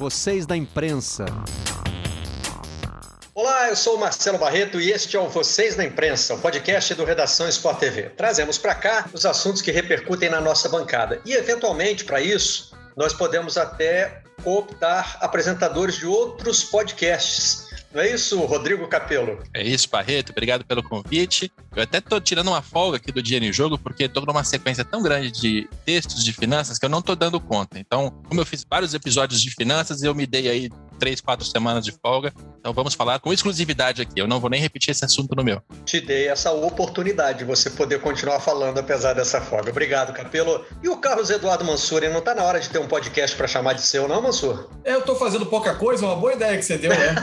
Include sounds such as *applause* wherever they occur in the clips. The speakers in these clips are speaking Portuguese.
Vocês da imprensa. Olá, eu sou Marcelo Barreto e este é o Vocês da Imprensa, o podcast do Redação Sport TV. Trazemos para cá os assuntos que repercutem na nossa bancada e, eventualmente, para isso, nós podemos até optar apresentadores de outros podcasts não é isso, Rodrigo Capello? É isso, Barreto. Obrigado pelo convite. Eu até estou tirando uma folga aqui do Dinheiro em Jogo, porque estou numa sequência tão grande de textos de finanças que eu não estou dando conta. Então, como eu fiz vários episódios de finanças, eu me dei aí três, quatro semanas de folga. Então vamos falar com exclusividade aqui. Eu não vou nem repetir esse assunto no meu. Te dei essa oportunidade de você poder continuar falando apesar dessa folga. Obrigado, Capelo. E o Carlos Eduardo Mansur, não está na hora de ter um podcast para chamar de seu, não, Mansur? Eu estou fazendo pouca coisa, uma boa ideia que você deu, né?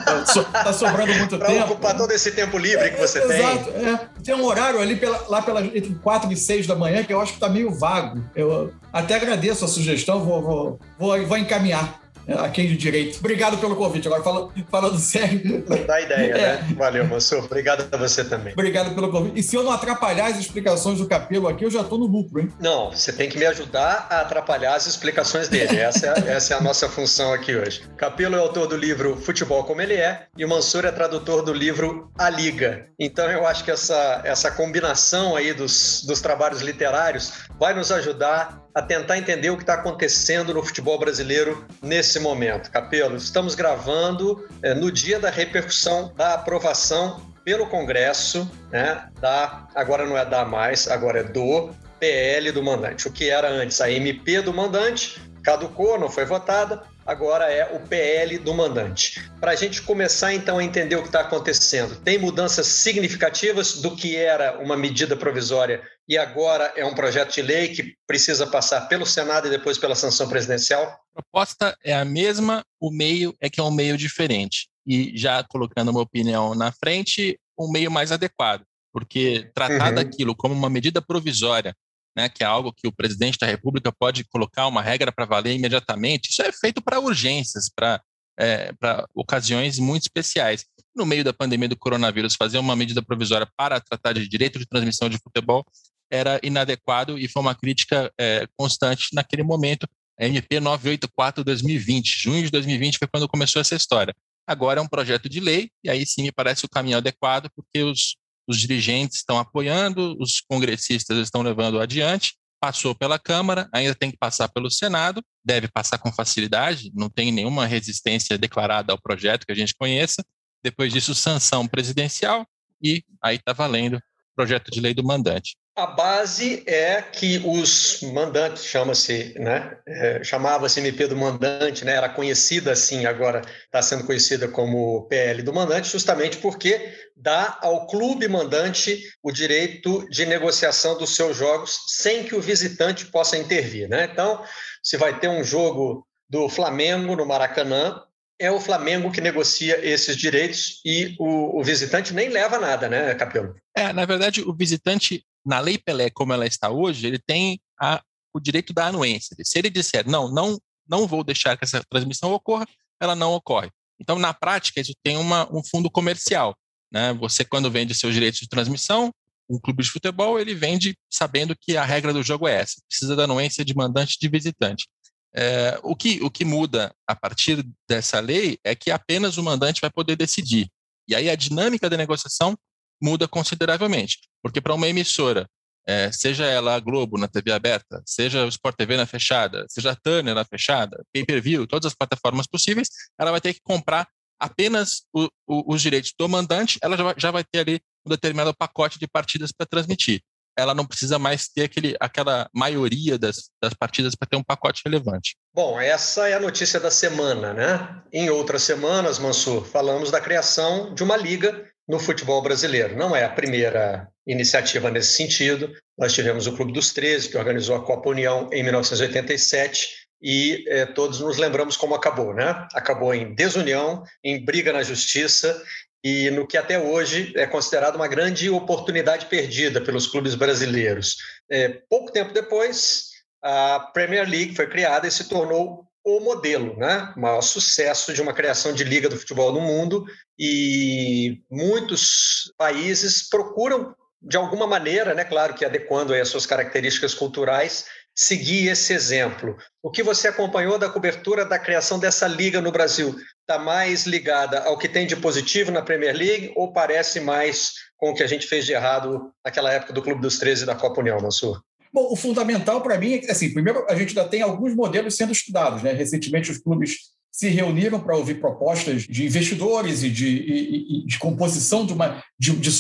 Tá sobrando muito *laughs* pra tempo. Para ocupar todo esse tempo livre que você é, tem. Exato. É. Tem um horário ali pela, lá pela, entre 4 e 6 da manhã que eu acho que está meio vago. Eu até agradeço a sugestão, vou, vou, vou, vou encaminhar a quem de direito. Obrigado pelo convite. Agora, falando, falando sério. Dá ideia, é. né? Valeu, Mansur. Obrigado a você também. Obrigado pelo convite. E se eu não atrapalhar as explicações do Capelo aqui, eu já estou no lucro, hein? Não, você tem que me ajudar a atrapalhar as explicações dele. Essa é, *laughs* essa é a nossa função aqui hoje. Capelo é autor do livro Futebol Como Ele É e o Mansur é tradutor do livro A Liga. Então, eu acho que essa, essa combinação aí dos, dos trabalhos literários vai nos ajudar a tentar entender o que está acontecendo no futebol brasileiro nesse momento. Capelo, estamos gravando é, no dia da repercussão da aprovação pelo Congresso, né, da, agora não é da mais, agora é do PL do mandante. O que era antes a MP do mandante, caducou, não foi votada, agora é o PL do mandante. Para a gente começar então a entender o que está acontecendo, tem mudanças significativas do que era uma medida provisória e agora é um projeto de lei que precisa passar pelo Senado e depois pela sanção presidencial? A proposta é a mesma, o meio é que é um meio diferente. E já colocando uma opinião na frente, um meio mais adequado, porque tratar uhum. daquilo como uma medida provisória né, que é algo que o presidente da República pode colocar uma regra para valer imediatamente. Isso é feito para urgências, para é, ocasiões muito especiais. No meio da pandemia do coronavírus, fazer uma medida provisória para tratar de direito de transmissão de futebol era inadequado e foi uma crítica é, constante naquele momento. A MP 984-2020, junho de 2020 foi quando começou essa história. Agora é um projeto de lei, e aí sim me parece o caminho adequado, porque os, os dirigentes estão apoiando, os congressistas estão levando adiante, passou pela Câmara, ainda tem que passar pelo Senado, deve passar com facilidade, não tem nenhuma resistência declarada ao projeto que a gente conheça. Depois disso, sanção presidencial e aí está valendo o projeto de lei do mandante. A base é que os mandantes, chama-se, né, é, chamava-se MP do mandante, né, era conhecida assim, agora está sendo conhecida como PL do mandante, justamente porque dá ao clube mandante o direito de negociação dos seus jogos sem que o visitante possa intervir. Né? Então, se vai ter um jogo do Flamengo no Maracanã, é o Flamengo que negocia esses direitos e o, o visitante nem leva nada, né, Capelo? É, na verdade, o visitante na Lei Pelé, como ela está hoje, ele tem a, o direito da anuência. Se ele disser, não, não, não vou deixar que essa transmissão ocorra, ela não ocorre. Então, na prática, isso tem uma, um fundo comercial. Né? Você, quando vende seus direitos de transmissão, um clube de futebol, ele vende sabendo que a regra do jogo é essa, precisa da anuência de mandante e de visitante. É, o, que, o que muda a partir dessa lei é que apenas o mandante vai poder decidir. E aí a dinâmica da negociação muda consideravelmente. Porque para uma emissora, é, seja ela a Globo na TV aberta, seja o Sport TV na fechada, seja a Turner na fechada, pay-per-view, todas as plataformas possíveis, ela vai ter que comprar apenas o, o, os direitos do mandante, ela já vai, já vai ter ali um determinado pacote de partidas para transmitir. Ela não precisa mais ter aquele, aquela maioria das, das partidas para ter um pacote relevante. Bom, essa é a notícia da semana, né? Em outras semanas, Mansur, falamos da criação de uma liga no futebol brasileiro. Não é a primeira iniciativa nesse sentido. Nós tivemos o Clube dos 13, que organizou a Copa União em 1987, e eh, todos nos lembramos como acabou, né? Acabou em desunião, em briga na justiça e no que até hoje é considerado uma grande oportunidade perdida pelos clubes brasileiros. É, pouco tempo depois, a Premier League foi criada e se tornou o modelo, né? O maior sucesso de uma criação de liga do futebol no mundo e muitos países procuram de alguma maneira, né, claro que adequando as suas características culturais, seguir esse exemplo. O que você acompanhou da cobertura da criação dessa liga no Brasil? Está mais ligada ao que tem de positivo na Premier League ou parece mais com o que a gente fez de errado naquela época do Clube dos 13 e da Copa União, Mansur? Bom, o fundamental para mim é assim, primeiro a gente ainda tem alguns modelos sendo estudados, né? Recentemente os clubes se reuniram para ouvir propostas de investidores e de, e, e de composição de uma de, de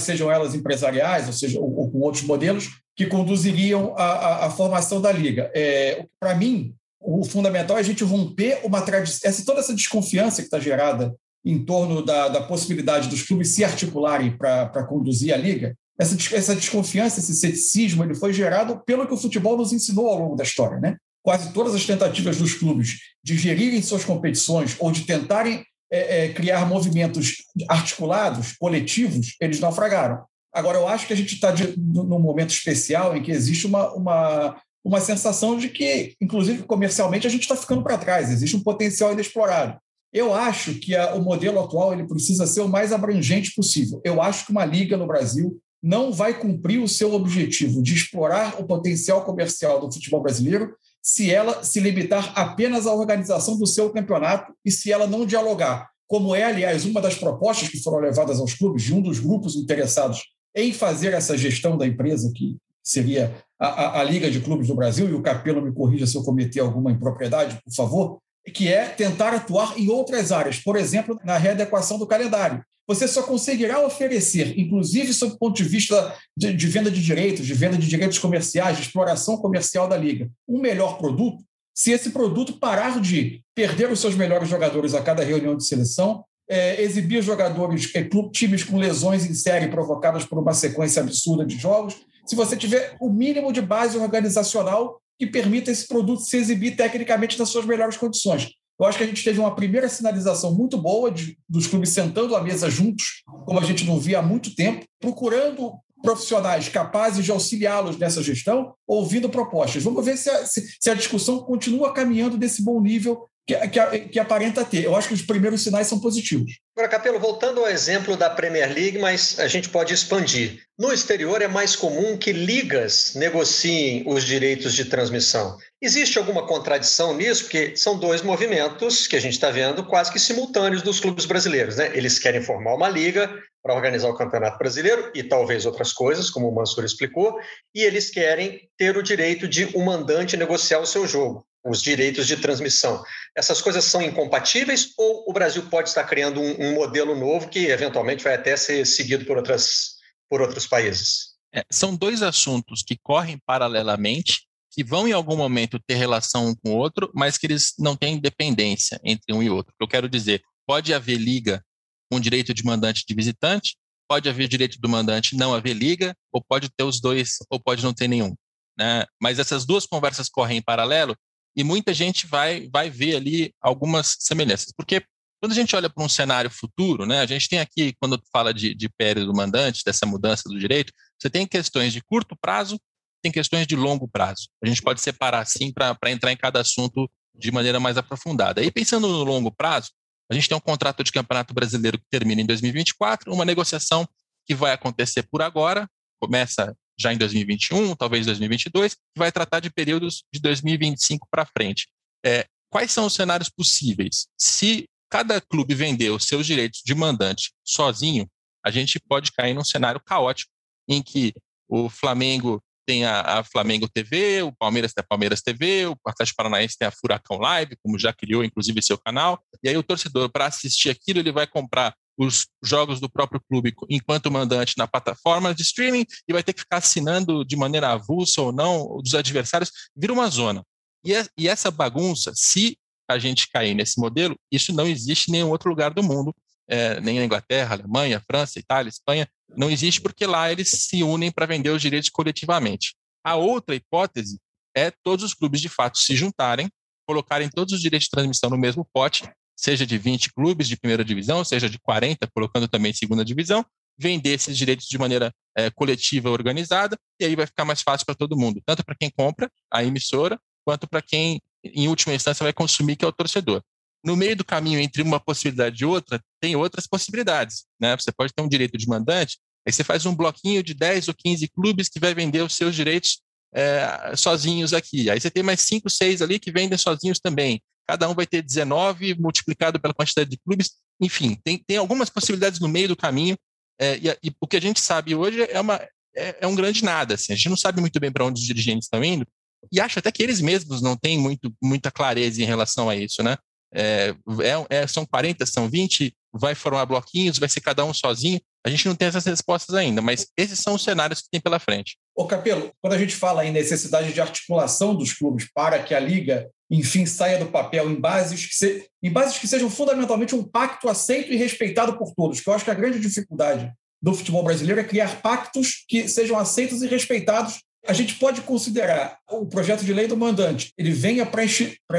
sejam elas empresariais, ou seja, ou, ou com outros modelos, que conduziriam à, formação da liga. É, para mim, o fundamental é a gente romper uma tradição, toda essa desconfiança que está gerada em torno da, da, possibilidade dos clubes se articularem para conduzir a liga. Essa, essa desconfiança, esse ceticismo, ele foi gerado pelo que o futebol nos ensinou ao longo da história, né? quase todas as tentativas dos clubes de gerirem suas competições ou de tentarem é, é, criar movimentos articulados, coletivos, eles naufragaram. Agora, eu acho que a gente está num momento especial em que existe uma, uma, uma sensação de que, inclusive comercialmente, a gente está ficando para trás, existe um potencial inexplorado. Eu acho que a, o modelo atual ele precisa ser o mais abrangente possível. Eu acho que uma liga no Brasil não vai cumprir o seu objetivo de explorar o potencial comercial do futebol brasileiro se ela se limitar apenas à organização do seu campeonato e se ela não dialogar, como é, aliás, uma das propostas que foram levadas aos clubes, de um dos grupos interessados em fazer essa gestão da empresa, que seria a, a, a Liga de Clubes do Brasil, e o Capelo me corrija se eu cometer alguma impropriedade, por favor, que é tentar atuar em outras áreas, por exemplo, na readequação do calendário você só conseguirá oferecer, inclusive sob o ponto de vista de, de, venda de direitos, de venda de direitos comerciais, de exploração comercial da liga, um melhor produto, se esse produto parar de perder os seus melhores jogadores a cada reunião de seleção, é, exibir jogadores, é, times com lesões em série provocadas por uma sequência absurda de jogos, se você tiver o mínimo de base organizacional que permita esse produto se exibir tecnicamente nas suas melhores condições. Eu acho que a gente teve uma primeira sinalização muito boa de, dos clubes sentando à mesa juntos, como a gente não via há muito tempo, procurando profissionais capazes de auxiliá-los nessa gestão, ouvindo propostas. Vamos ver se a, se, se a discussão continua caminhando desse bom nível que, que, que, aparenta ter. Eu acho que os primeiros sinais são positivos. Agora, Capelo, voltando ao exemplo da Premier League, mas a gente pode expandir. No exterior é mais comum que ligas negociem os direitos de transmissão. Existe alguma contradição nisso? Porque são dois movimentos que a gente está vendo quase que simultâneos dos clubes brasileiros. Né? Eles querem formar uma liga para organizar o Campeonato Brasileiro e talvez outras coisas, como o Mansur explicou, e eles querem ter o direito de o um mandante negociar o seu jogo os direitos de transmissão. Essas coisas são incompatíveis ou o Brasil pode estar criando um, um modelo novo que eventualmente vai até ser seguido por, outras, por outros países? É, são dois assuntos que correm paralelamente, que vão em algum momento ter relação um com o outro, mas que eles não têm dependência entre um e outro. Eu quero dizer, pode haver liga com direito de mandante de visitante, pode haver direito do mandante não haver liga, ou pode ter os dois, ou pode não ter nenhum. Né? Mas essas duas conversas correm em paralelo e muita gente vai, vai ver ali algumas semelhanças. Porque quando a gente olha para um cenário futuro, né, a gente tem aqui, quando fala de, de pérez do mandante, dessa mudança do direito, você tem questões de curto prazo, tem questões de longo prazo. A gente pode separar assim para entrar em cada assunto de maneira mais aprofundada. E pensando no longo prazo, a gente tem um contrato de campeonato brasileiro que termina em 2024, uma negociação que vai acontecer por agora, começa já em 2021, talvez 2022, que vai tratar de períodos de 2025 para frente. É, quais são os cenários possíveis? Se cada clube vender os seus direitos de mandante sozinho, a gente pode cair num cenário caótico em que o Flamengo tem a, a, Flamengo TV, o Palmeiras tem a Palmeiras TV, o Atlético Paranaense tem a Furacão Live, como já criou inclusive seu canal, e aí o torcedor, para assistir aquilo, ele vai comprar os jogos do próprio clube enquanto mandante na plataforma de streaming e vai ter que ficar assinando de maneira avulsa ou não dos adversários, vira uma zona. E, e essa bagunça, se a gente cair nesse modelo, isso não existe em nenhum outro lugar do mundo, é, nem na Inglaterra, Alemanha, França, Itália, Espanha, não existe porque lá eles se unem para vender os direitos coletivamente. A outra hipótese é todos os clubes de fato se juntarem, colocarem todos os direitos de transmissão no mesmo pote seja de 20 clubes de primeira divisão, seja de 40, colocando também segunda divisão, vender esses direitos de maneira é, coletiva organizada, e aí vai ficar mais fácil para todo mundo, tanto para quem compra a emissora, quanto para quem, em última instância, vai consumir, que é o torcedor. No meio do caminho entre uma possibilidade e outra, tem outras possibilidades. Né? Você pode ter um direito de mandante, aí você faz um bloquinho de 10 ou 15 clubes que vai vender os seus direitos é, sozinhos aqui. Aí você tem mais cinco, seis ali que vendem sozinhos também. Cada um vai ter 19 multiplicado pela quantidade de clubes. Enfim, tem, tem algumas possibilidades no meio do caminho. É, e, e, o que a gente sabe hoje é, uma, é, é um grande nada. Assim. A gente não sabe muito bem para onde os dirigentes estão indo. E acho até que eles mesmos não têm muito, muita clareza em relação a isso, né? É, é, é, são 40, são 20, vai formar bloquinhos, vai ser cada um sozinho. A gente não tem essas respostas ainda, mas esses são os cenários que tem pela frente. Ô Capelo, quando a gente fala em necessidade de articulação dos clubes para que a liga, enfim, saia do papel em bases que, se, em bases que sejam fundamentalmente um pacto aceito e respeitado por todos, que eu acho que a grande dificuldade do futebol brasileiro é criar pactos que sejam aceitos e respeitados a gente pode considerar o projeto de lei do mandante, ele venha para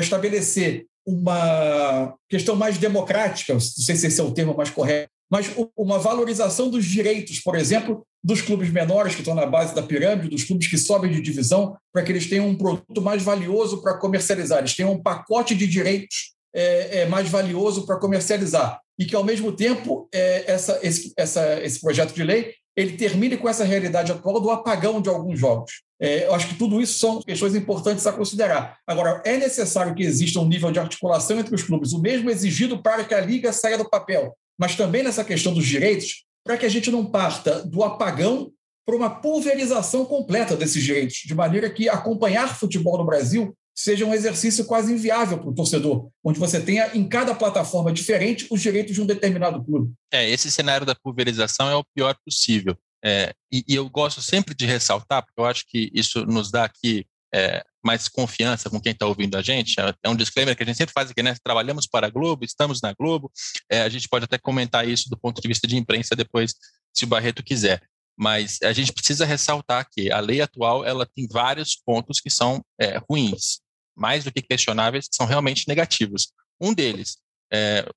estabelecer uma questão mais democrática, não sei se esse é o termo mais correto, mas uma valorização dos direitos, por exemplo, dos clubes menores que estão na base da pirâmide, dos clubes que sobem de divisão, para que eles tenham um produto mais valioso para comercializar, eles tenham um pacote de direitos é, é mais valioso para comercializar. E que, ao mesmo tempo, é, essa, esse, essa, esse projeto de lei ele termine com essa realidade atual do apagão de alguns jogos. É, eu acho que tudo isso são questões importantes a considerar. Agora, é necessário que exista um nível de articulação entre os clubes, o mesmo exigido para que a liga saia do papel, mas também nessa questão dos direitos, para que a gente não parta do apagão para uma pulverização completa desses direitos, de maneira que acompanhar futebol no Brasil seja um exercício quase inviável para o torcedor, onde você tenha em cada plataforma diferente os direitos de um determinado clube. É, esse cenário da pulverização é o pior possível. É, e, e, eu gosto sempre de ressaltar, porque eu acho que isso nos dá aqui é, mais confiança com quem está ouvindo a gente. É, é um disclaimer que a gente sempre faz aqui, né? Trabalhamos para a Globo, estamos na Globo. É, a gente pode até comentar isso do ponto de vista de imprensa depois, se o Barreto quiser. Mas a gente precisa ressaltar que a lei atual ela tem vários pontos que são é, ruins mais do que questionáveis, que são realmente negativos. Um deles, é,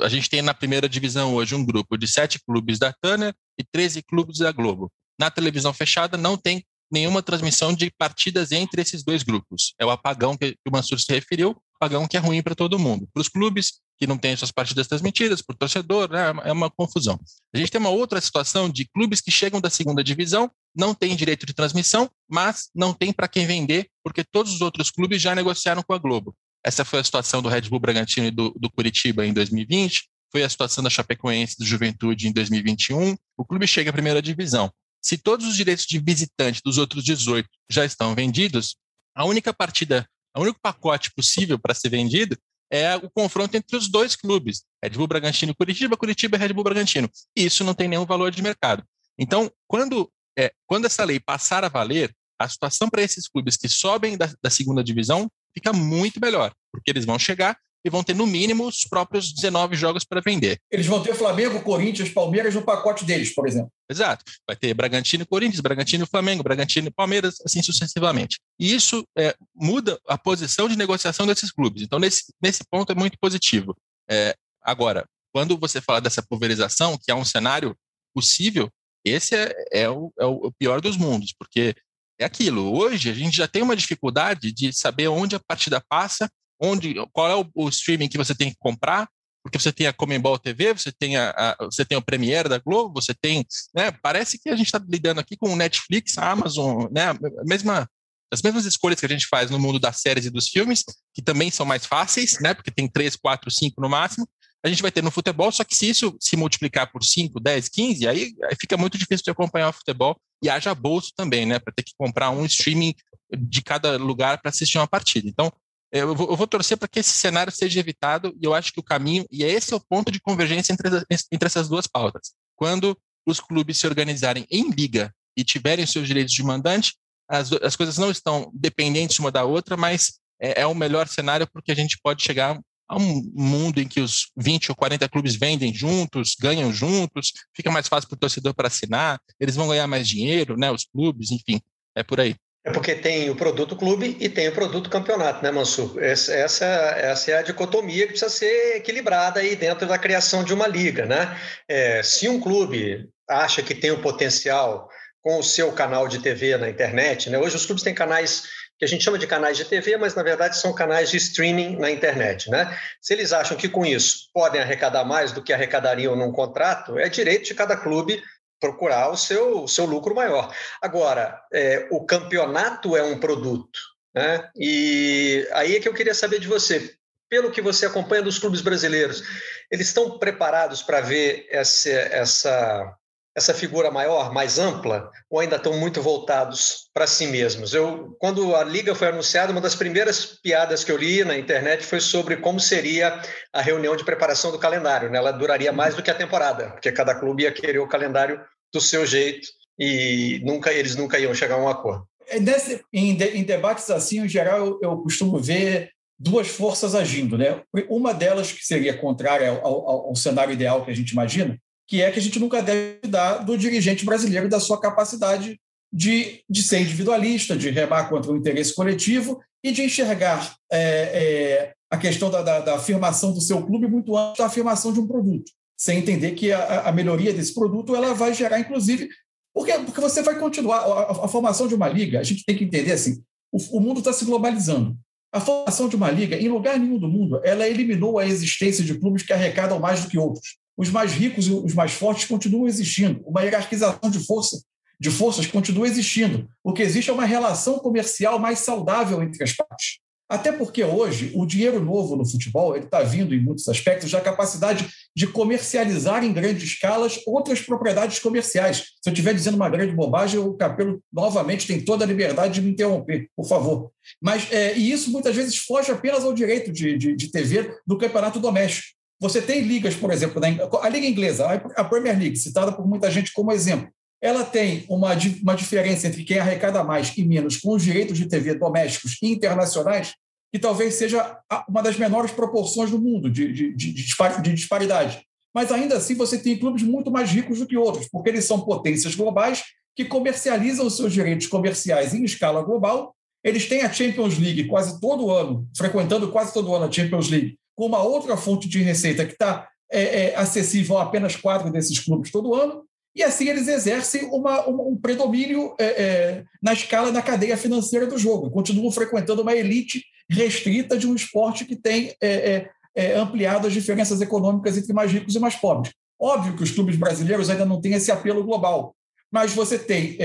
a gente tem na primeira divisão hoje um grupo de sete clubes da Turner e 13 clubes da Globo. Na televisão fechada não tem nenhuma transmissão de partidas entre esses dois grupos. É o apagão que o Mansur se referiu, apagão que é ruim para todo mundo. Para os clubes que não têm suas partidas transmitidas, para o torcedor, né, é uma confusão. A gente tem uma outra situação de clubes que chegam da segunda divisão não tem direito de transmissão, mas não tem para quem vender, porque todos os outros clubes já negociaram com a Globo. Essa foi a situação do Red Bull Bragantino e do, do Curitiba em 2020, foi a situação da Chapecoense do Juventude em 2021. O clube chega à primeira divisão. Se todos os direitos de visitante dos outros 18 já estão vendidos, a única partida, o único pacote possível para ser vendido é o confronto entre os dois clubes, Red Bull Bragantino e Curitiba, Curitiba e Red Bull Bragantino. E isso não tem nenhum valor de mercado. Então, quando é, quando essa lei passar a valer, a situação para esses clubes que sobem da, da segunda divisão fica muito melhor, porque eles vão chegar e vão ter, no mínimo, os próprios 19 jogos para vender. Eles vão ter Flamengo, Corinthians, Palmeiras no pacote deles, por exemplo. Exato. Vai ter Bragantino e Corinthians, Bragantino e Flamengo, Bragantino e Palmeiras, assim sucessivamente. E isso é, muda a posição de negociação desses clubes. Então, nesse, nesse ponto, é muito positivo. É, agora, quando você fala dessa pulverização, que é um cenário possível, esse é, é, o, é o pior dos mundos, porque é aquilo. Hoje a gente já tem uma dificuldade de saber onde a partida passa, onde, qual é o, o streaming que você tem que comprar, porque você tem a Comembol TV, você tem a, a, você tem o Premiere da Globo, você tem, né, parece que a gente está lidando aqui com o Netflix, a Amazon, né, a mesma as mesmas escolhas que a gente faz no mundo das séries e dos filmes, que também são mais fáceis, né, porque tem três, quatro, cinco no máximo, a gente vai ter no futebol, só que se isso se multiplicar por 5, 10, 15, aí, fica muito difícil de acompanhar o futebol e haja bolso também, né, para ter que comprar um streaming de cada lugar para assistir uma partida. Então, eu vou, eu vou torcer para que esse cenário seja evitado e eu acho que o caminho, e esse é o ponto de convergência entre, entre essas duas pautas. Quando os clubes se organizarem em liga e tiverem seus direitos de mandante, as, as coisas não estão dependentes uma da outra, mas é, é o melhor cenário porque a gente pode chegar a um mundo em que os 20 ou 40 clubes vendem juntos, ganham juntos, fica mais fácil para o torcedor para assinar, eles vão ganhar mais dinheiro, né? Os clubes, enfim, é por aí. É porque tem o produto clube e tem o produto campeonato, né, Mansur? Essa, essa, essa é a dicotomia que precisa ser equilibrada aí dentro da criação de uma liga, né? É, se um clube acha que tem o potencial com o seu canal de TV na internet, né? Hoje os clubes têm canais que a gente chama de canais de TV, mas na verdade são canais de streaming na internet. Né? Se eles acham que com isso podem arrecadar mais do que arrecadariam num contrato, é direito de cada clube procurar o seu, o seu lucro maior. Agora, é, o campeonato é um produto, né? E aí é que eu queria saber de você. Pelo que você acompanha dos clubes brasileiros, eles estão preparados para ver essa, essa essa figura maior, mais ampla, ou ainda estão muito voltados para si mesmos? Eu, quando a liga foi anunciada, uma das primeiras piadas que eu li na internet foi sobre como seria a reunião de preparação do calendário. Né? Ela duraria mais do que a temporada, porque cada clube ia querer o calendário do seu jeito e nunca eles nunca iam chegar a um acordo. É, nesse, em, de, em, debates assim, em geral, eu, eu, costumo ver duas forças agindo, né? Uma delas que seria contrária ao, ao, ao cenário ideal que a gente imagina, que é que a gente nunca deve dar do dirigente brasileiro da sua capacidade de, de ser individualista, de remar contra o interesse coletivo e de enxergar é, é, a questão da, da, da, afirmação do seu clube muito antes da afirmação de um produto, sem entender que a, a melhoria desse produto ela vai gerar, inclusive, porque, porque você vai continuar a, a formação de uma liga. A gente tem que entender assim: o, o mundo está se globalizando. A formação de uma liga, em lugar nenhum do mundo, ela eliminou a existência de clubes que arrecadam mais do que outros os mais ricos e os mais fortes continuam existindo. Uma hierarquização de força de forças continua existindo. O que existe é uma relação comercial mais saudável entre as partes. Até porque hoje o dinheiro novo no futebol está vindo em muitos aspectos da capacidade de comercializar em grandes escalas outras propriedades comerciais. Se eu estiver dizendo uma grande bobagem, o Capelo novamente tem toda a liberdade de me interromper, por favor. Mas é, e isso muitas vezes foge apenas ao direito de, de, de TV do campeonato doméstico. Você tem ligas, por exemplo, a Liga Inglesa, a Premier League, citada por muita gente como exemplo, ela tem uma, uma diferença entre quem arrecada mais e menos com os direitos de TV domésticos e internacionais, que talvez seja uma das menores proporções do mundo de, de, de, de disparidade. Mas ainda assim você tem clubes muito mais ricos do que outros, porque eles são potências globais que comercializam os seus direitos comerciais em escala global. Eles têm a Champions League quase todo ano, frequentando quase todo ano a Champions League, com uma outra fonte de receita que está é, é, acessível a apenas quatro desses clubes todo ano, e assim eles exercem uma, um, um predomínio é, é, na escala da cadeia financeira do jogo, continuam frequentando uma elite restrita de um esporte que tem é, é, ampliado as diferenças econômicas entre mais ricos e mais pobres. Óbvio que os clubes brasileiros ainda não têm esse apelo global, mas você tem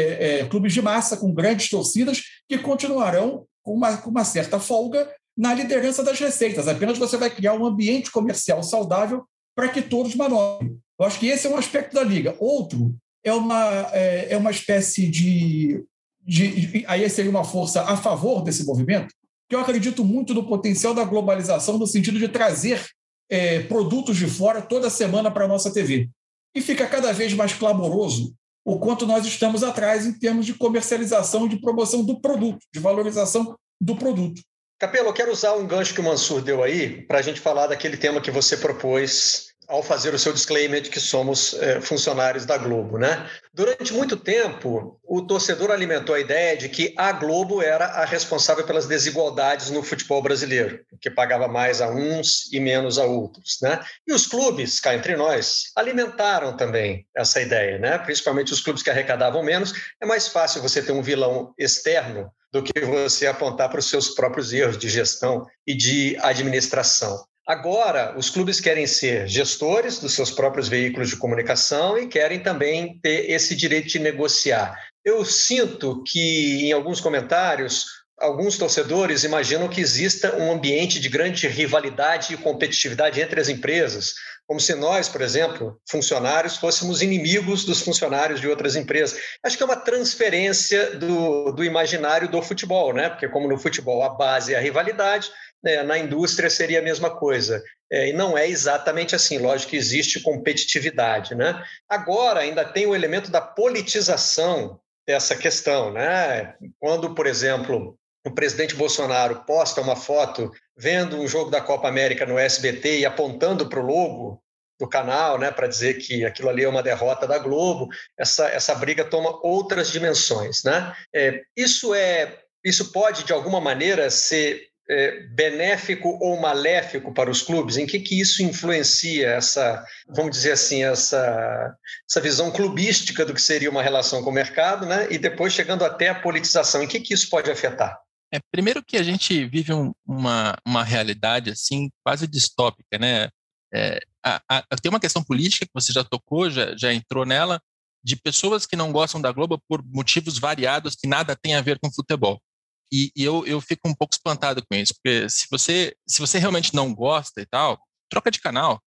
clubes de massa com grandes torcidas que continuarão com uma, com uma certa folga na liderança das receitas. Apenas você vai criar um ambiente comercial saudável para que todos manobrem. Eu acho que esse é um aspecto da liga. Outro é uma, é, é uma espécie de, de. Aí seria uma força a favor desse movimento, que eu acredito muito no potencial da globalização, no sentido de trazer é, produtos de fora toda semana para a nossa TV. E fica cada vez mais clamoroso o quanto nós estamos atrás em termos de comercialização e de promoção do produto, de valorização do produto. Capelo, eu quero usar um gancho que o Mansur deu aí para a gente falar daquele tema que você propôs ao fazer o seu disclaimer de que somos é, funcionários da Globo, né? Durante muito tempo, o torcedor alimentou a ideia de que a Globo era a responsável pelas desigualdades no futebol brasileiro, que pagava mais a uns e menos a outros, né? E os clubes, cá entre nós, alimentaram também essa ideia, né? Principalmente os clubes que arrecadavam menos, é mais fácil você ter um vilão externo do que você apontar para os seus próprios erros de gestão e de administração. Agora, os clubes querem ser gestores dos seus próprios veículos de comunicação e querem também ter esse direito de negociar. Eu sinto que, em alguns comentários, alguns torcedores imaginam que exista um ambiente de grande rivalidade e competitividade entre as empresas, como se nós, por exemplo, funcionários, fôssemos inimigos dos funcionários de outras empresas. Acho que é uma transferência do, do imaginário do futebol, né? Porque, como no futebol a base é a rivalidade, né? na indústria seria a mesma coisa. É, e não é exatamente assim, lógico que existe competitividade. Né? Agora, ainda tem o elemento da politização dessa questão. Né? Quando, por exemplo, o presidente Bolsonaro posta uma foto vendo um jogo da Copa América no SBT e apontando para o logo do canal, né, para dizer que aquilo ali é uma derrota da Globo, essa, essa briga toma outras dimensões, né? É, isso é, isso pode de alguma maneira ser é, benéfico ou maléfico para os clubes? Em que que isso influencia essa, vamos dizer assim, essa, essa visão clubística do que seria uma relação com o mercado, né? E depois chegando até a politização, em que que isso pode afetar? É, primeiro que a gente vive um, uma, uma realidade assim quase distópica, né? É, a, a, tem uma questão política que você já tocou, já, já entrou nela, de pessoas que não gostam da Globo por motivos variados que nada tem a ver com futebol. E, e eu, eu fico um pouco espantado com isso, porque se você, se você realmente não gosta e tal, troca de canal.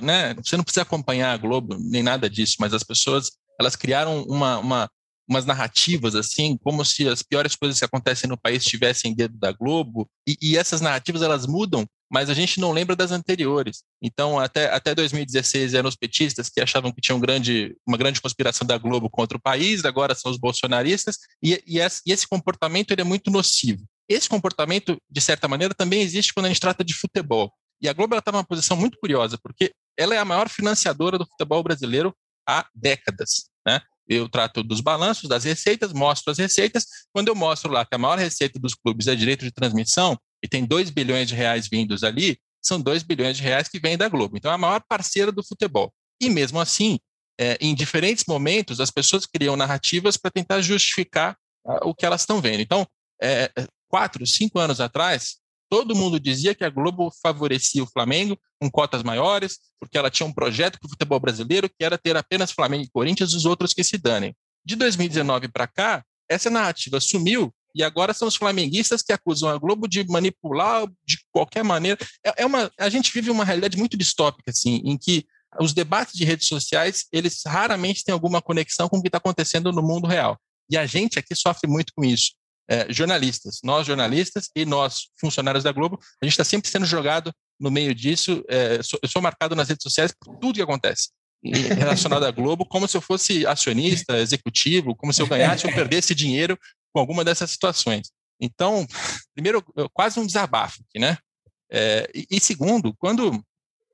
Né? Você não precisa acompanhar a Globo, nem nada disso, mas as pessoas elas criaram uma, uma, umas narrativas assim, como se as piores coisas que acontecem no país estivessem dentro da Globo, e, e, essas narrativas elas mudam, mas a gente não lembra das anteriores. Então, até, até 2016 eram os petistas que achavam que tinha um grande, uma grande conspiração da Globo contra o país, agora são os bolsonaristas, e, e, esse, e esse comportamento é muito nocivo. Esse comportamento, de certa maneira, também existe quando a gente trata de futebol. E a Globo está numa posição muito curiosa, porque ela é a maior financiadora do futebol brasileiro há décadas. Né? Eu trato dos balanços, das receitas, mostro as receitas. Quando eu mostro lá que a maior receita dos clubes é direito de transmissão, e tem 2 bilhões de reais vindos ali, são 2 bilhões de reais que vêm da Globo. Então, é a maior parceira do futebol. E mesmo assim, é, em diferentes momentos, as pessoas criam narrativas para tentar justificar uh, o que elas estão vendo. Então, é, quatro, cinco anos atrás, todo mundo dizia que a Globo favorecia o Flamengo com cotas maiores, porque ela tinha um projeto para o futebol brasileiro que era ter apenas Flamengo e Corinthians, os outros que se danem. De 2019 para cá, essa narrativa sumiu e agora são os flamenguistas que acusam a Globo de manipular de qualquer maneira. É, é uma, a gente vive uma realidade muito distópica, assim, em que os debates de redes sociais, eles raramente têm alguma conexão com o que está acontecendo no mundo real. E a gente aqui sofre muito com isso. É, jornalistas, nós jornalistas e nós, funcionários da Globo, a gente está sempre sendo jogado no meio disso. É, eu sou marcado nas redes sociais por tudo que acontece relacionado à Globo, como se eu fosse acionista, executivo, como se eu ganhasse ou perdesse dinheiro com alguma dessas situações. Então, primeiro, quase um desabafo aqui, né? É, e, e, segundo, quando,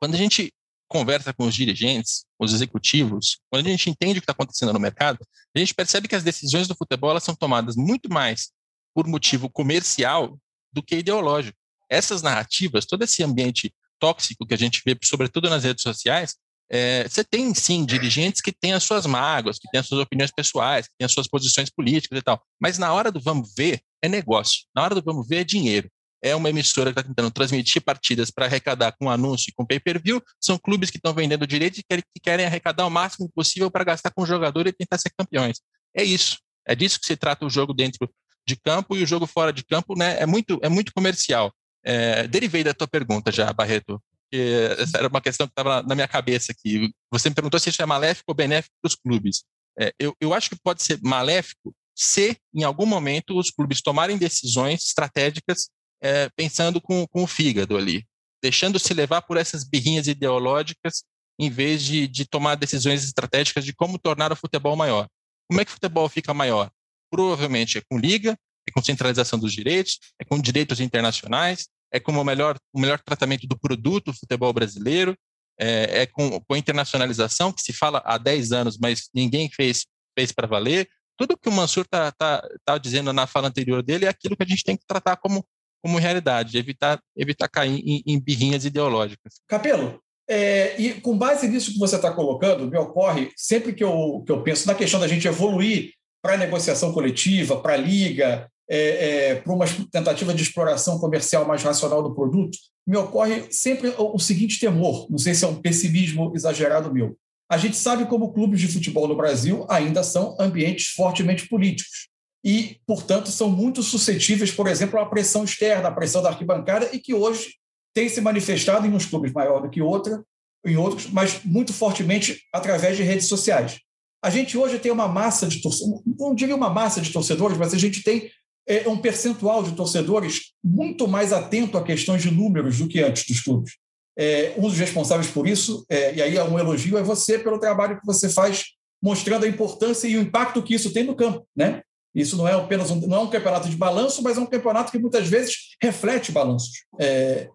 quando a gente conversa com os dirigentes, os executivos, quando a gente entende o que está acontecendo no mercado, a gente percebe que as decisões do futebol elas são tomadas muito mais por motivo comercial do que ideológico. Essas narrativas, todo esse ambiente tóxico que a gente vê, sobretudo nas redes sociais, é, você tem sim dirigentes que têm as suas mágoas, que têm as suas opiniões pessoais, que têm as suas posições políticas e tal. Mas na hora do vamos ver, é negócio. Na hora do vamos ver, é dinheiro. É uma emissora que está tentando transmitir partidas para arrecadar com anúncio e com pay-per-view. São clubes que estão vendendo direito e que querem arrecadar o máximo possível para gastar com o jogador e tentar ser campeões. É isso. É disso que se trata o jogo dentro de campo e o jogo fora de campo, né? É muito, é muito comercial. É, derivei da tua pergunta já, Barreto essa era uma questão que estava na minha cabeça aqui. Você me perguntou se isso é maléfico ou benéfico para os clubes. É, eu, eu acho que pode ser maléfico se, em algum momento, os clubes tomarem decisões estratégicas é, pensando com, com o fígado ali, deixando se levar por essas birrinhas ideológicas em vez de, de tomar decisões estratégicas de como tornar o futebol maior. Como é que o futebol fica maior? Provavelmente é com liga, é com centralização dos direitos, é com direitos internacionais, é com o melhor, o melhor tratamento do produto futebol brasileiro, é, é com, com, a internacionalização, que se fala há 10 anos, mas ninguém fez, fez para valer. Tudo que o Mansur está tá, tá dizendo na fala anterior dele é aquilo que a gente tem que tratar como, como realidade, evitar, evitar cair em, em birrinhas ideológicas. Capelo, é, e com base nisso que você está colocando, me ocorre, sempre que eu, que eu penso na questão da gente evoluir para a negociação coletiva, para a liga, é, é, para uma tentativa de exploração comercial mais racional do produto, me ocorre sempre o seguinte temor, não sei se é um pessimismo exagerado meu. A gente sabe como clubes de futebol no Brasil ainda são ambientes fortemente políticos e, portanto, são muito suscetíveis, por exemplo, à pressão externa, à pressão da arquibancada e que hoje tem se manifestado em uns clubes maior do que outra, em outros, mas muito fortemente através de redes sociais. A gente hoje tem uma massa de torcedores, não diria uma massa de torcedores, mas a gente tem é um percentual de torcedores muito mais atento a questões de números do que antes dos clubes. É, um dos responsáveis por isso, é, e aí é um elogio, é você pelo trabalho que você faz, mostrando a importância e o impacto que isso tem no campo. Né? Isso não é apenas um, não é um campeonato de balanço, mas é um campeonato que muitas vezes reflete balanços. É,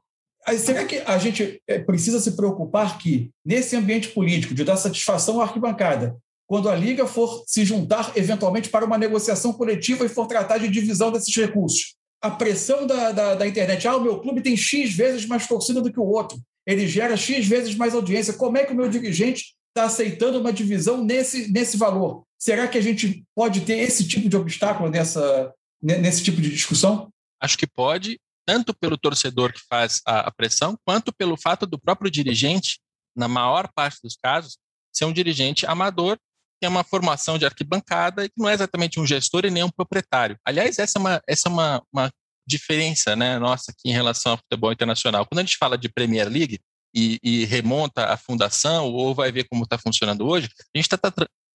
será que a gente é, precisa se preocupar que, nesse ambiente político, de dar satisfação à arquibancada, quando a Liga for se juntar eventualmente para uma negociação coletiva e for tratar de divisão desses recursos. A pressão da, da, da internet, ah, o meu clube tem X vezes mais torcida do que o outro, ele gera X vezes mais audiência. Como é que o meu dirigente está aceitando uma divisão nesse, nesse valor? Será que a gente pode ter esse tipo de obstáculo nessa, nesse tipo de discussão? Acho que pode, tanto pelo torcedor que faz a, a pressão, quanto pelo fato do próprio dirigente, na maior parte dos casos, ser um dirigente amador tem uma formação de arquibancada que não é exatamente um gestor e nem um proprietário. Aliás, essa é uma, essa é uma, uma diferença né, nossa aqui em relação ao futebol internacional. Quando a gente fala de Premier League e, e remonta a fundação ou vai ver como está funcionando hoje, a gente está tá,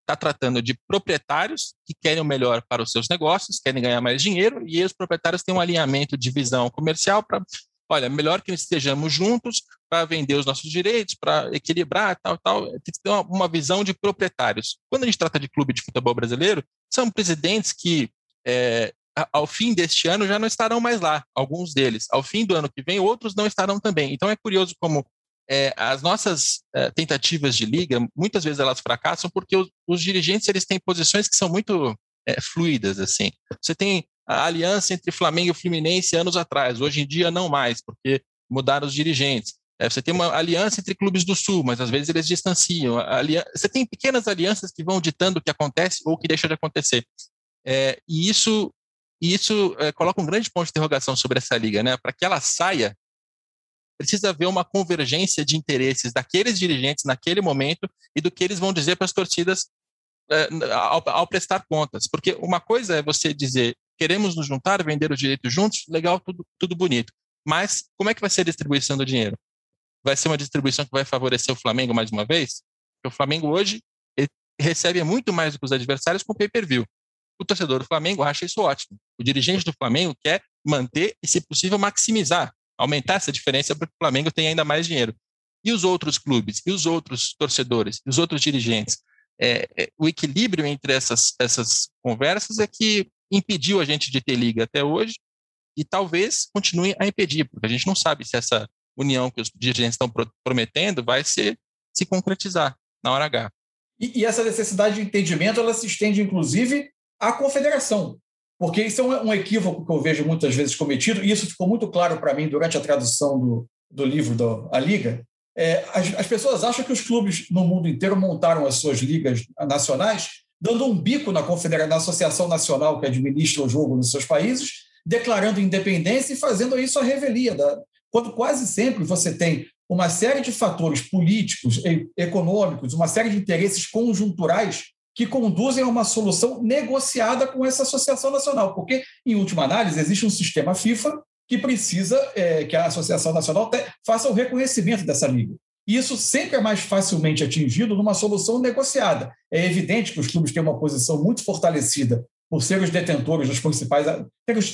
tá tratando de proprietários que querem o melhor para os seus negócios, querem ganhar mais dinheiro e os proprietários têm um alinhamento de visão comercial para olha, melhor que estejamos juntos para vender os nossos direitos, para equilibrar, tal, tal. Tem que ter uma, uma, visão de proprietários. Quando a gente trata de clube de futebol brasileiro, são presidentes que, é, ao fim deste ano, já não estarão mais lá, alguns deles. Ao fim do ano que vem, outros não estarão também. Então é curioso como é, as nossas é, tentativas de liga, muitas vezes elas fracassam porque os, os dirigentes eles têm posições que são muito é, fluidas, assim. Você tem a aliança entre Flamengo e Fluminense anos atrás. Hoje em dia, não mais, porque mudaram os dirigentes. É, você tem uma aliança entre clubes do Sul, mas às vezes eles distanciam. Você tem pequenas alianças que vão ditando o que acontece ou o que deixa de acontecer. É, e isso, isso é, coloca um grande ponto de interrogação sobre essa liga. Né? Para que ela saia, precisa haver uma convergência de interesses daqueles dirigentes naquele momento e do que eles vão dizer para as torcidas é, ao, ao, prestar contas. Porque uma coisa é você dizer queremos nos juntar, vender os direitos juntos, legal, tudo, tudo bonito. Mas como é que vai ser a distribuição do dinheiro? Vai ser uma distribuição que vai favorecer o Flamengo mais uma vez? Porque o Flamengo hoje recebe muito mais do que os adversários com pay-per-view. O torcedor do Flamengo acha isso ótimo. O dirigente do Flamengo quer manter e, se possível, maximizar, aumentar essa diferença para que o Flamengo tenha ainda mais dinheiro. E os outros clubes, e os outros torcedores, e os outros dirigentes? É, é, o equilíbrio entre essas, essas conversas é que impediu a gente de ter liga até hoje e talvez continue a impedir, porque a gente não sabe se essa união que os dirigentes estão prometendo vai se, se concretizar na hora H. E, e essa necessidade de entendimento ela se estende, inclusive, à confederação, porque isso é um, um, equívoco que eu vejo muitas vezes cometido, e isso ficou muito claro para mim durante a tradução do, do livro da Liga. É, as, as pessoas acham que os clubes no mundo inteiro montaram as suas ligas nacionais dando um bico na, confederação, na Associação Nacional que administra o jogo nos seus países, declarando independência e fazendo isso a revelia. Da, quando quase sempre você tem uma série de fatores políticos, econômicos, uma série de interesses conjunturais que conduzem a uma solução negociada com essa Associação Nacional, porque, em última análise, existe um sistema FIFA que precisa é, que a Associação Nacional te, faça o reconhecimento dessa liga. Isso sempre é mais facilmente atingido numa solução negociada. É evidente que os clubes têm uma posição muito fortalecida por serem os detentores dos principais,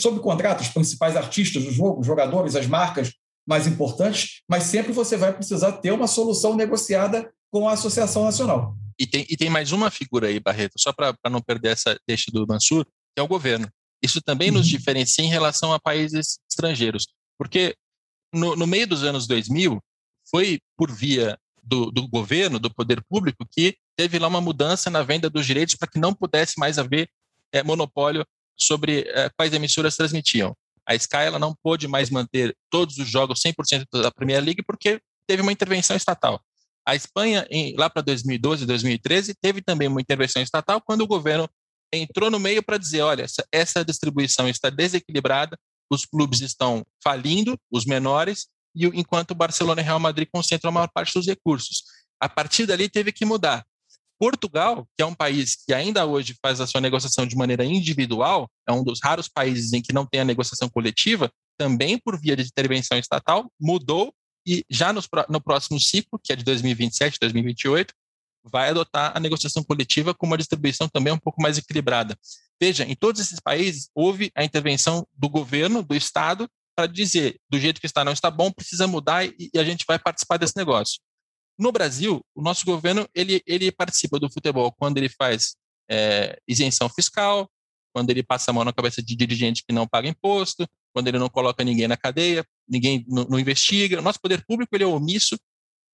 sob contrato, os principais artistas do jogo, os jogadores, as marcas mais importantes, mas sempre você vai precisar ter uma solução negociada com a Associação Nacional. E tem, e tem mais uma figura aí, Barreto, só para não perder essa deixa do Mansur, que é o governo. Isso também uhum. nos diferencia em relação a países estrangeiros, porque no, no meio dos anos 2000, foi por via do, do, governo, do poder público, que teve lá uma mudança na venda dos direitos para que não pudesse mais haver é, monopólio sobre é, quais emissoras transmitiam. A Sky ela não pôde mais manter todos os jogos 100% da Premier League porque teve uma intervenção estatal. A Espanha, em, lá para 2012, 2013, teve também uma intervenção estatal quando o governo entrou no meio para dizer, olha, essa, essa distribuição está desequilibrada, os clubes estão falindo, os menores, e enquanto o Barcelona e Real Madrid concentram a maior parte dos recursos. A partir dali teve que mudar. Portugal, que é um país que ainda hoje faz a sua negociação de maneira individual, é um dos raros países em que não tem a negociação coletiva, também por via de intervenção estatal, mudou e já no próximo ciclo, que é de 2027, 2028, vai adotar a negociação coletiva com uma distribuição também um pouco mais equilibrada. Veja, em todos esses países houve a intervenção do governo, do Estado, para dizer do jeito que está não está bom, precisa mudar e, e, a gente vai participar desse negócio. No Brasil, o nosso governo ele, ele participa do futebol quando ele faz é, isenção fiscal, quando ele passa a mão na cabeça de dirigente que não paga imposto, quando ele não coloca ninguém na cadeia, ninguém não, investiga. O nosso poder público ele é omisso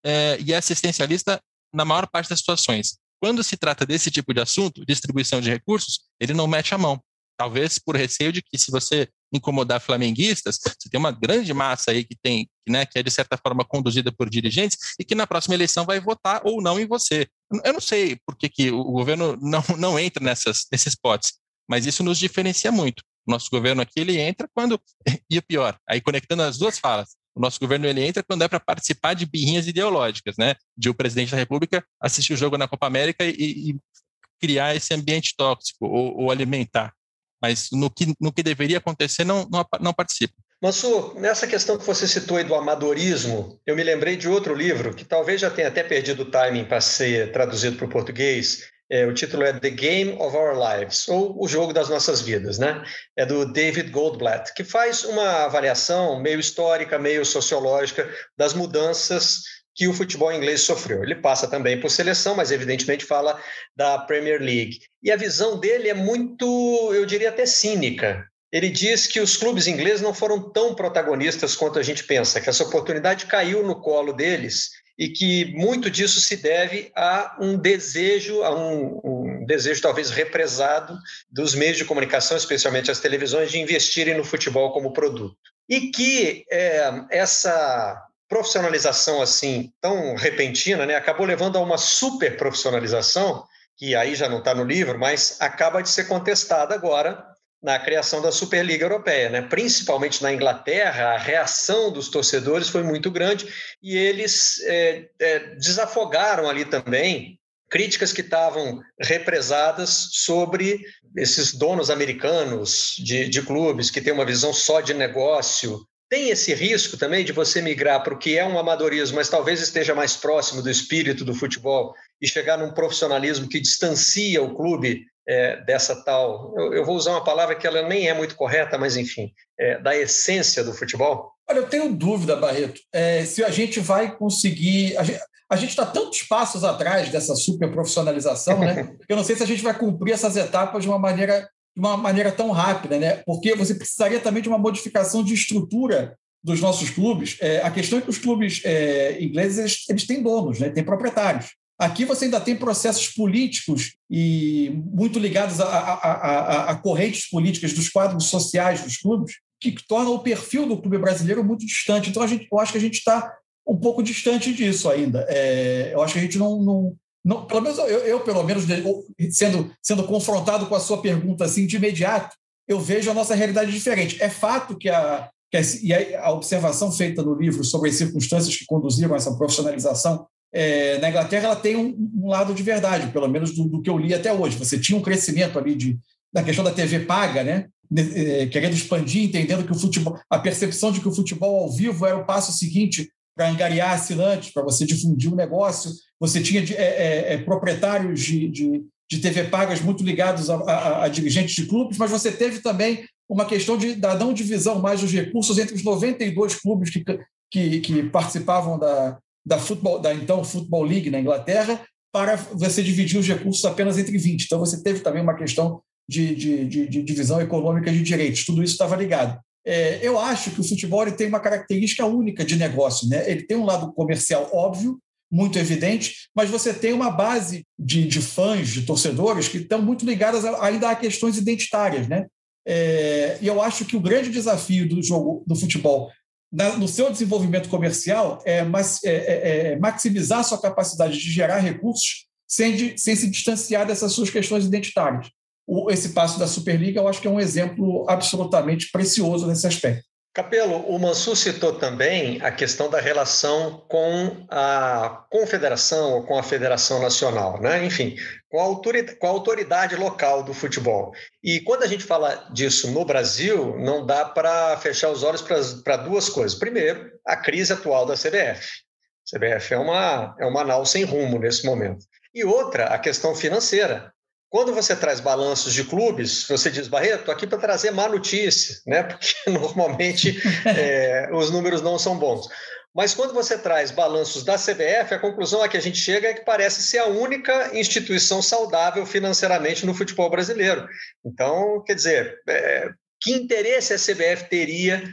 é, e é assistencialista na maior parte das situações. Quando se trata desse tipo de assunto, distribuição de recursos, ele não mete a mão. Talvez por receio de que se você incomodar flamenguistas, você tem uma grande massa aí que tem, né, que é de certa forma conduzida por dirigentes e que na próxima eleição vai votar ou não em você. Eu não sei por que, que o governo não, não entra nessas, nesses potes, mas isso nos diferencia muito. O nosso governo aqui ele entra quando *laughs* e o pior, aí conectando as duas falas, o nosso governo ele entra quando é para participar de birrinhas ideológicas, né? De o presidente da República assistir o jogo na Copa América e, e criar esse ambiente tóxico ou, ou alimentar. Mas no que, no que deveria acontecer, não, não, não participa. Mansur, nessa questão que você citou aí do amadorismo, eu me lembrei de outro livro que talvez já tenha até perdido o timing para ser traduzido para o português. É, o título é The Game of Our Lives, ou O Jogo das Nossas Vidas, né? É do David Goldblatt, que faz uma avaliação meio histórica, meio sociológica das mudanças que o futebol inglês sofreu. Ele passa também por seleção, mas evidentemente fala da Premier League. E a visão dele é muito, eu diria até cínica, ele diz que os clubes ingleses não foram tão protagonistas quanto a gente pensa, que essa oportunidade caiu no colo deles e que muito disso se deve a um desejo, a um, um desejo talvez represado dos meios de comunicação, especialmente as televisões, de investirem no futebol como produto. E que é, essa profissionalização assim tão repentina, né, acabou levando a uma super profissionalização que aí já não está no livro, mas acaba de ser contestada agora na criação da Superliga Europeia, né? Principalmente na Inglaterra, a reação dos torcedores foi muito grande e eles é, é, desafogaram ali também críticas que estavam represadas sobre esses donos americanos de, de clubes que têm uma visão só de negócio. Tem esse risco também de você migrar para o que é um amadorismo, mas talvez esteja mais próximo do espírito do futebol e chegar num profissionalismo que distancia o clube é, dessa tal, eu, eu, vou usar uma palavra que ela nem é muito correta, mas enfim, é, da essência do futebol? Olha, eu tenho dúvida, Barreto, é, se a gente vai conseguir. A gente está tantos passos atrás dessa super profissionalização, né? *laughs* eu não sei se a gente vai cumprir essas etapas de uma maneira, de uma maneira tão rápida, né? Porque você precisaria também de uma modificação de estrutura dos nossos clubes. É, a questão é que os clubes é, ingleses eles, eles têm donos, né? têm proprietários. Aqui você ainda tem processos políticos e muito ligados a, a, a, a, correntes políticas dos quadros sociais dos clubes, que tornam o perfil do clube brasileiro muito distante. Então, a gente, eu acho que a gente está um pouco distante disso ainda. É, eu acho que a gente não, não, não pelo menos eu, eu, pelo menos sendo, sendo confrontado com a sua pergunta assim de imediato, eu vejo a nossa realidade diferente. É fato que a, que a, e a observação feita no livro sobre as circunstâncias que conduziram a essa profissionalização é, na Inglaterra ela tem um, um, lado de verdade, pelo menos do, do, que eu li até hoje. Você tinha um crescimento ali de, da questão da TV paga, né? É, querendo expandir, entendendo que o futebol, a percepção de que o futebol ao vivo era o passo seguinte para angariar assinantes, para você difundir o um negócio. Você tinha é, é, é, proprietários de, de, de, TV pagas muito ligados a, a, a, dirigentes de clubes, mas você teve também uma questão de, da não divisão mais dos recursos entre os 92 clubes que, que, que participavam da, da, futebol, da então Football League na Inglaterra para você dividir os recursos apenas entre 20. Então, você teve também uma questão de, de, de, de divisão econômica de direitos. Tudo isso estava ligado. É, eu acho que o futebol tem uma característica única de negócio. Né? Ele tem um lado comercial óbvio, muito evidente, mas você tem uma base de, de fãs, de torcedores, que estão muito ligadas ainda a questões identitárias. Né? É, e eu acho que o grande desafio do jogo do futebol na, no seu desenvolvimento comercial é, mas, é, é, é, maximizar sua capacidade de gerar recursos sem, de, sem se distanciar dessas suas questões identitárias. O, esse passo da Superliga, eu acho que é um exemplo absolutamente precioso nesse aspecto. Capelo, o Mansur citou também a questão da relação com a confederação ou com a federação nacional, né? enfim, com a, autoridade, com a autoridade local do futebol. E quando a gente fala disso no Brasil, não dá para fechar os olhos para duas coisas. Primeiro, a crise atual da CBF. A CBF é uma, é uma nau sem rumo nesse momento. E outra, a questão financeira. Quando você traz balanços de clubes, você diz, Barreto, estou aqui para trazer má notícia, né? *laughs* porque normalmente é, os números não são bons. Mas quando você traz balanços da CBF, a conclusão a que a gente chega é que parece ser a única instituição saudável financeiramente no futebol brasileiro. Então, quer dizer, é, que interesse a CBF teria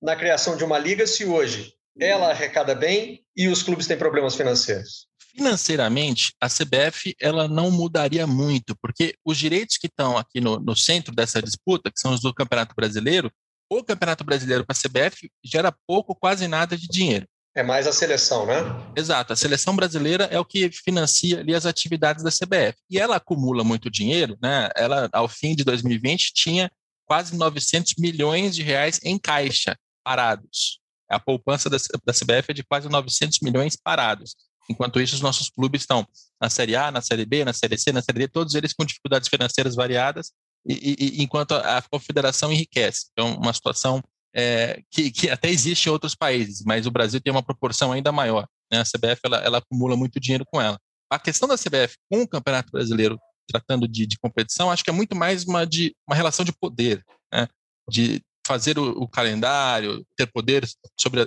na criação de uma liga se hoje ela arrecada bem e os clubes têm problemas financeiros? Financeiramente, a CBF ela não mudaria muito, porque os direitos que estão aqui no, no centro dessa disputa, que são os do Campeonato Brasileiro, o Campeonato Brasileiro para a CBF gera pouco, quase nada de dinheiro. É mais a seleção, né? Exato. A seleção brasileira é o que financia ali as atividades da CBF. E ela acumula muito dinheiro, né? Ela, ao fim de 2020, tinha quase 900 milhões de reais em caixa parados. A poupança da, da CBF é de quase 900 milhões parados Enquanto isso, os nossos clubes estão na Série A, na Série B, na Série C, na Série D, todos eles com dificuldades financeiras variadas, e, e enquanto a, a confederação enriquece. Então, uma situação é, que, que, até existe em outros países, mas o Brasil tem uma proporção ainda maior. Né? A CBF ela, ela, acumula muito dinheiro com ela. A questão da CBF com o Campeonato Brasileiro, tratando de, de competição, acho que é muito mais uma, de, uma relação de poder, né? de fazer o, o, calendário, ter poder sobre, a,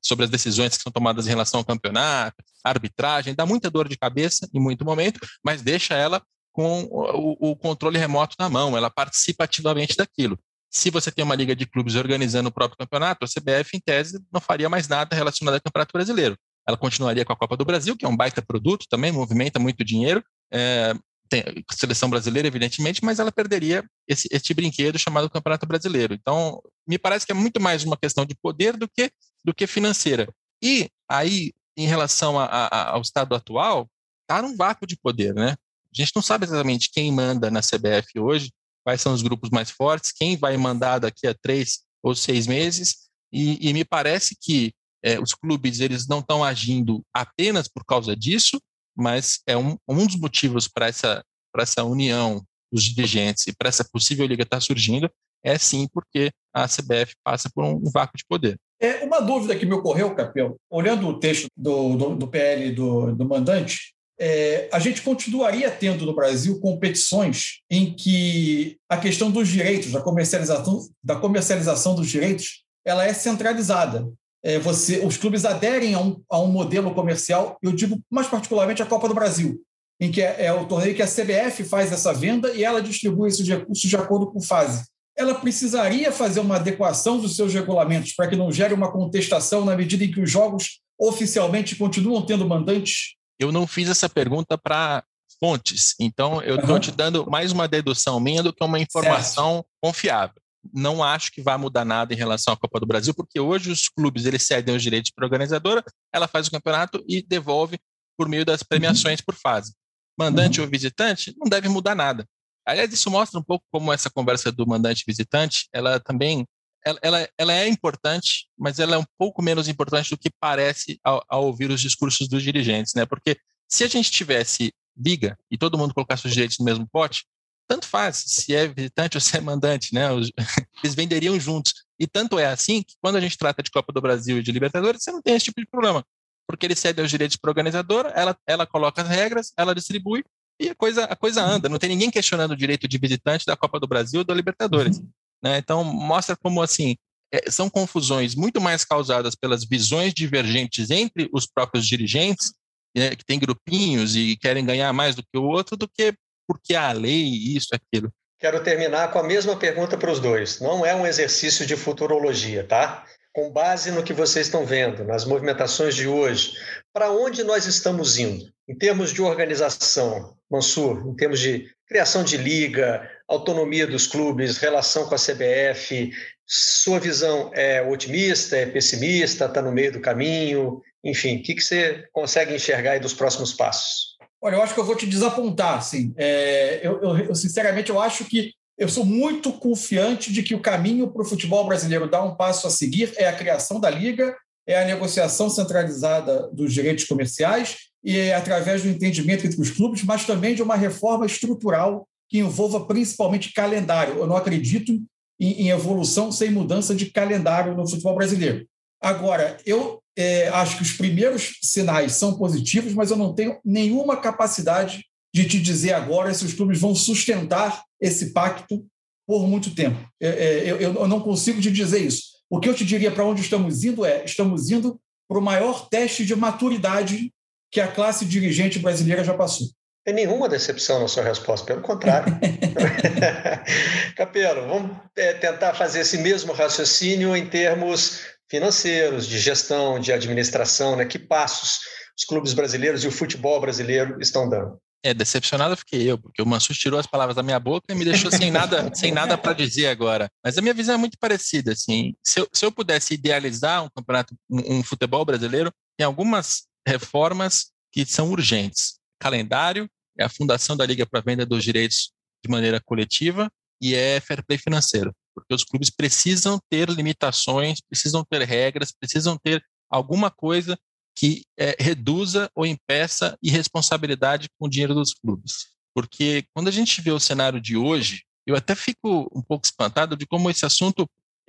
sobre as decisões que são tomadas em relação ao campeonato, arbitragem, dá muita dor de cabeça em muito momento, mas deixa ela com o, o controle remoto na mão, ela participa ativamente daquilo. Se você tem uma liga de clubes organizando o próprio campeonato, a CBF, em tese, não faria mais nada relacionado ao Campeonato Brasileiro. Ela continuaria com a Copa do Brasil, que é um baita produto também, movimenta muito dinheiro, é, tem seleção brasileira, evidentemente, mas ela perderia esse, esse brinquedo chamado Campeonato Brasileiro. Então, me parece que é muito mais uma questão de poder do que, do que financeira. E aí, em relação a, a, ao estado atual, está num vácuo de poder, né? A gente não sabe exatamente quem manda na CBF hoje, quais são os grupos mais fortes, quem vai mandar daqui a três ou seis meses, e, e me parece que é, os clubes eles não estão agindo apenas por causa disso, mas é um, um dos motivos para essa, essa união dos dirigentes e para essa possível liga estar tá surgindo é sim porque a CBF passa por um, vácuo de poder. É uma dúvida que me ocorreu, Capel, olhando o texto do, do, do PL do, do mandante, é, a gente continuaria tendo no Brasil competições em que a questão dos direitos, da comercialização, da comercialização dos direitos, ela é centralizada é, você, os clubes aderem a um, a um modelo comercial, eu digo mais particularmente a Copa do Brasil, em que é, é o torneio que a CBF faz essa venda e ela distribui esses recursos de acordo com fase. Ela precisaria fazer uma adequação dos seus regulamentos para que não gere uma contestação na medida em que os jogos oficialmente continuam tendo mandantes? Eu não fiz essa pergunta para fontes, então eu estou uhum. te dando mais uma dedução minha do que uma informação certo. confiável não acho que vai mudar nada em relação à Copa do Brasil, porque hoje os clubes eles cedem os direitos para a organizadora, ela faz o campeonato e devolve por meio das premiações por fase. Mandante uhum. ou visitante não deve mudar nada. Aliás, isso mostra um pouco como essa conversa do mandante visitante, ela também ela, ela, ela, é importante, mas ela é um pouco menos importante do que parece ao, ao, ouvir os discursos dos dirigentes, né? Porque se a gente tivesse liga e todo mundo colocasse os direitos no mesmo pote, tanto faz se é visitante ou se é mandante, né? *laughs* Eles venderiam juntos. E tanto é assim que quando a gente trata de Copa do Brasil e de Libertadores, você não tem esse tipo de problema. Porque ele cede os direitos para a organizadora, ela, ela coloca as regras, ela distribui e a coisa, a coisa anda. Não tem ninguém questionando o direito de visitante da Copa do Brasil ou da Libertadores. Uhum. Né? Então, mostra como, assim, é, são confusões muito mais causadas pelas visões divergentes entre os próprios dirigentes, né, que têm grupinhos e querem ganhar mais do que o outro, do que porque a lei, isso, aquilo. Quero terminar com a mesma pergunta para os dois. Não é um exercício de futurologia, tá? Com base no que vocês estão vendo, nas movimentações de hoje, para onde nós estamos indo? Em termos de organização, Mansur, em termos de criação de liga, autonomia dos clubes, relação com a CBF, sua visão é otimista, é pessimista, está no meio do caminho? Enfim, o que, que você consegue enxergar aí dos próximos passos? Olha, eu acho que eu vou te desapontar. Assim. É, eu, eu, eu, sinceramente, eu acho que eu sou muito confiante de que o caminho para o futebol brasileiro dar um passo a seguir é a criação da liga, é a negociação centralizada dos direitos comerciais e é através do entendimento entre os clubes, mas também de uma reforma estrutural que envolva principalmente calendário. Eu não acredito em, em evolução sem mudança de calendário no futebol brasileiro. Agora, eu é, acho que os primeiros sinais são positivos, mas eu não tenho nenhuma capacidade de te dizer agora se os clubes vão sustentar esse pacto por muito tempo. É, é, eu, eu não consigo te dizer isso. O que eu te diria para onde estamos indo é: estamos indo para o maior teste de maturidade que a classe dirigente brasileira já passou. Tem nenhuma decepção na sua resposta, pelo contrário. *laughs* *laughs* Capelo, vamos é, tentar fazer esse mesmo raciocínio em termos financeiros, de gestão, de administração, né? Que passos os clubes brasileiros e o futebol brasileiro estão dando? É, decepcionado fiquei eu, porque o Mansur tirou as palavras da minha boca e me deixou sem nada, *laughs* sem nada para dizer agora. Mas a minha visão é muito parecida, assim. Se eu, se eu pudesse idealizar um campeonato, um, um futebol brasileiro, tem algumas reformas que são urgentes. Calendário, é a fundação da liga para venda dos direitos de maneira coletiva e é fair play financeiro porque os clubes precisam ter limitações, precisam ter regras, precisam ter alguma coisa que é, reduza ou impeça irresponsabilidade com o dinheiro dos clubes. Porque quando a gente vê o cenário de hoje, eu até fico um pouco espantado de como esse assunto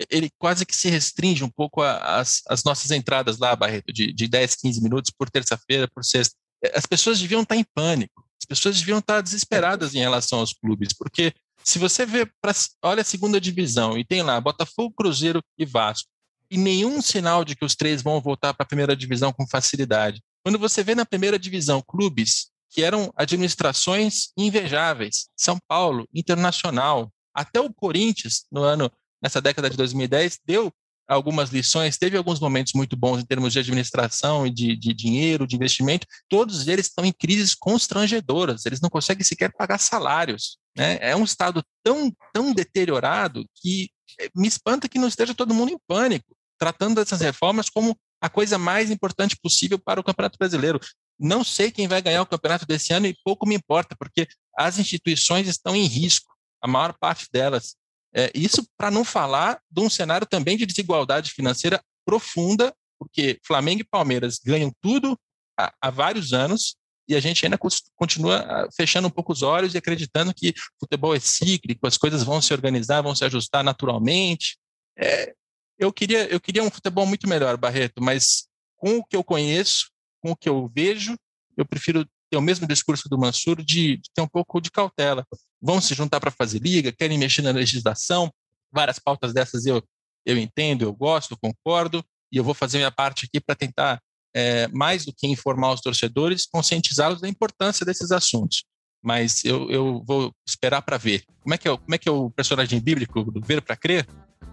ele quase que se restringe um pouco às nossas entradas lá, Barreto, de, de 10, 15 minutos por terça-feira, por sexta. As pessoas deviam estar em pânico, as pessoas deviam estar desesperadas em relação aos clubes, porque se você vê, pra, olha a segunda divisão e tem lá Botafogo, Cruzeiro e Vasco, e nenhum sinal de que os três vão voltar para a primeira divisão com facilidade. Quando você vê na primeira divisão clubes que eram administrações invejáveis, São Paulo, Internacional, até o Corinthians, no ano nessa década de 2010, deu algumas lições, teve alguns momentos muito bons em termos de administração e de, de, dinheiro, de investimento. Todos eles estão em crises constrangedoras, eles não conseguem sequer pagar salários. Né? É um estado tão, tão deteriorado que eh, me espanta que não esteja todo mundo em pânico, tratando dessas reformas como a coisa mais importante possível para o Campeonato Brasileiro. Não sei quem vai ganhar o campeonato desse ano e pouco me importa, porque as instituições estão em risco, a maior parte delas. É, isso para não falar de um cenário também de desigualdade financeira profunda, porque Flamengo e Palmeiras ganham tudo há, há vários anos e a gente ainda continua ah, fechando um pouco os olhos e acreditando que futebol é cíclico, as coisas vão se organizar, vão se ajustar naturalmente. É, eu queria eu queria um futebol muito melhor, Barreto, mas com o que eu conheço, com o que eu vejo, eu prefiro ter o mesmo discurso do Mansur de, de ter um pouco de cautela. Vão se juntar para fazer liga, querem mexer na legislação, várias pautas dessas eu, eu entendo, eu gosto, concordo, e eu vou fazer minha parte aqui para tentar, é, mais do que informar os torcedores, conscientizá-los da importância desses assuntos. Mas eu, eu vou esperar para ver. Como é, que é, como é que é o personagem bíblico do ver para crer?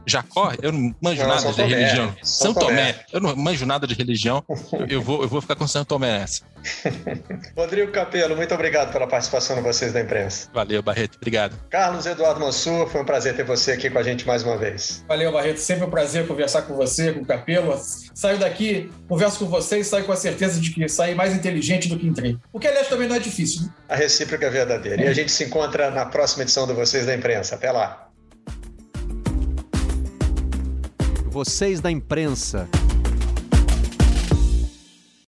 Jacó, eu não manjo não, nada de Tomé, religião. São, São Tomé. Tomé. eu não manjo nada de religião. eu, vou, eu vou ficar com São Tomé nessa. *laughs* Rodrigo Capelo, muito obrigado pela participação de vocês da imprensa. Valeu, Barreto. Obrigado. Carlos Eduardo Mansur, foi um prazer ter você aqui com a gente mais uma vez. Valeu, Barreto. Sempre um prazer conversar com você, com o Capelo. Saio daqui, converso com vocês, saio com a certeza de que saí mais inteligente do que entrei. O que, aliás, também não é difícil. Né? A recíproca é verdadeira. E a gente se encontra na próxima edição do Vocês da Imprensa. Até lá. Vocês da imprensa.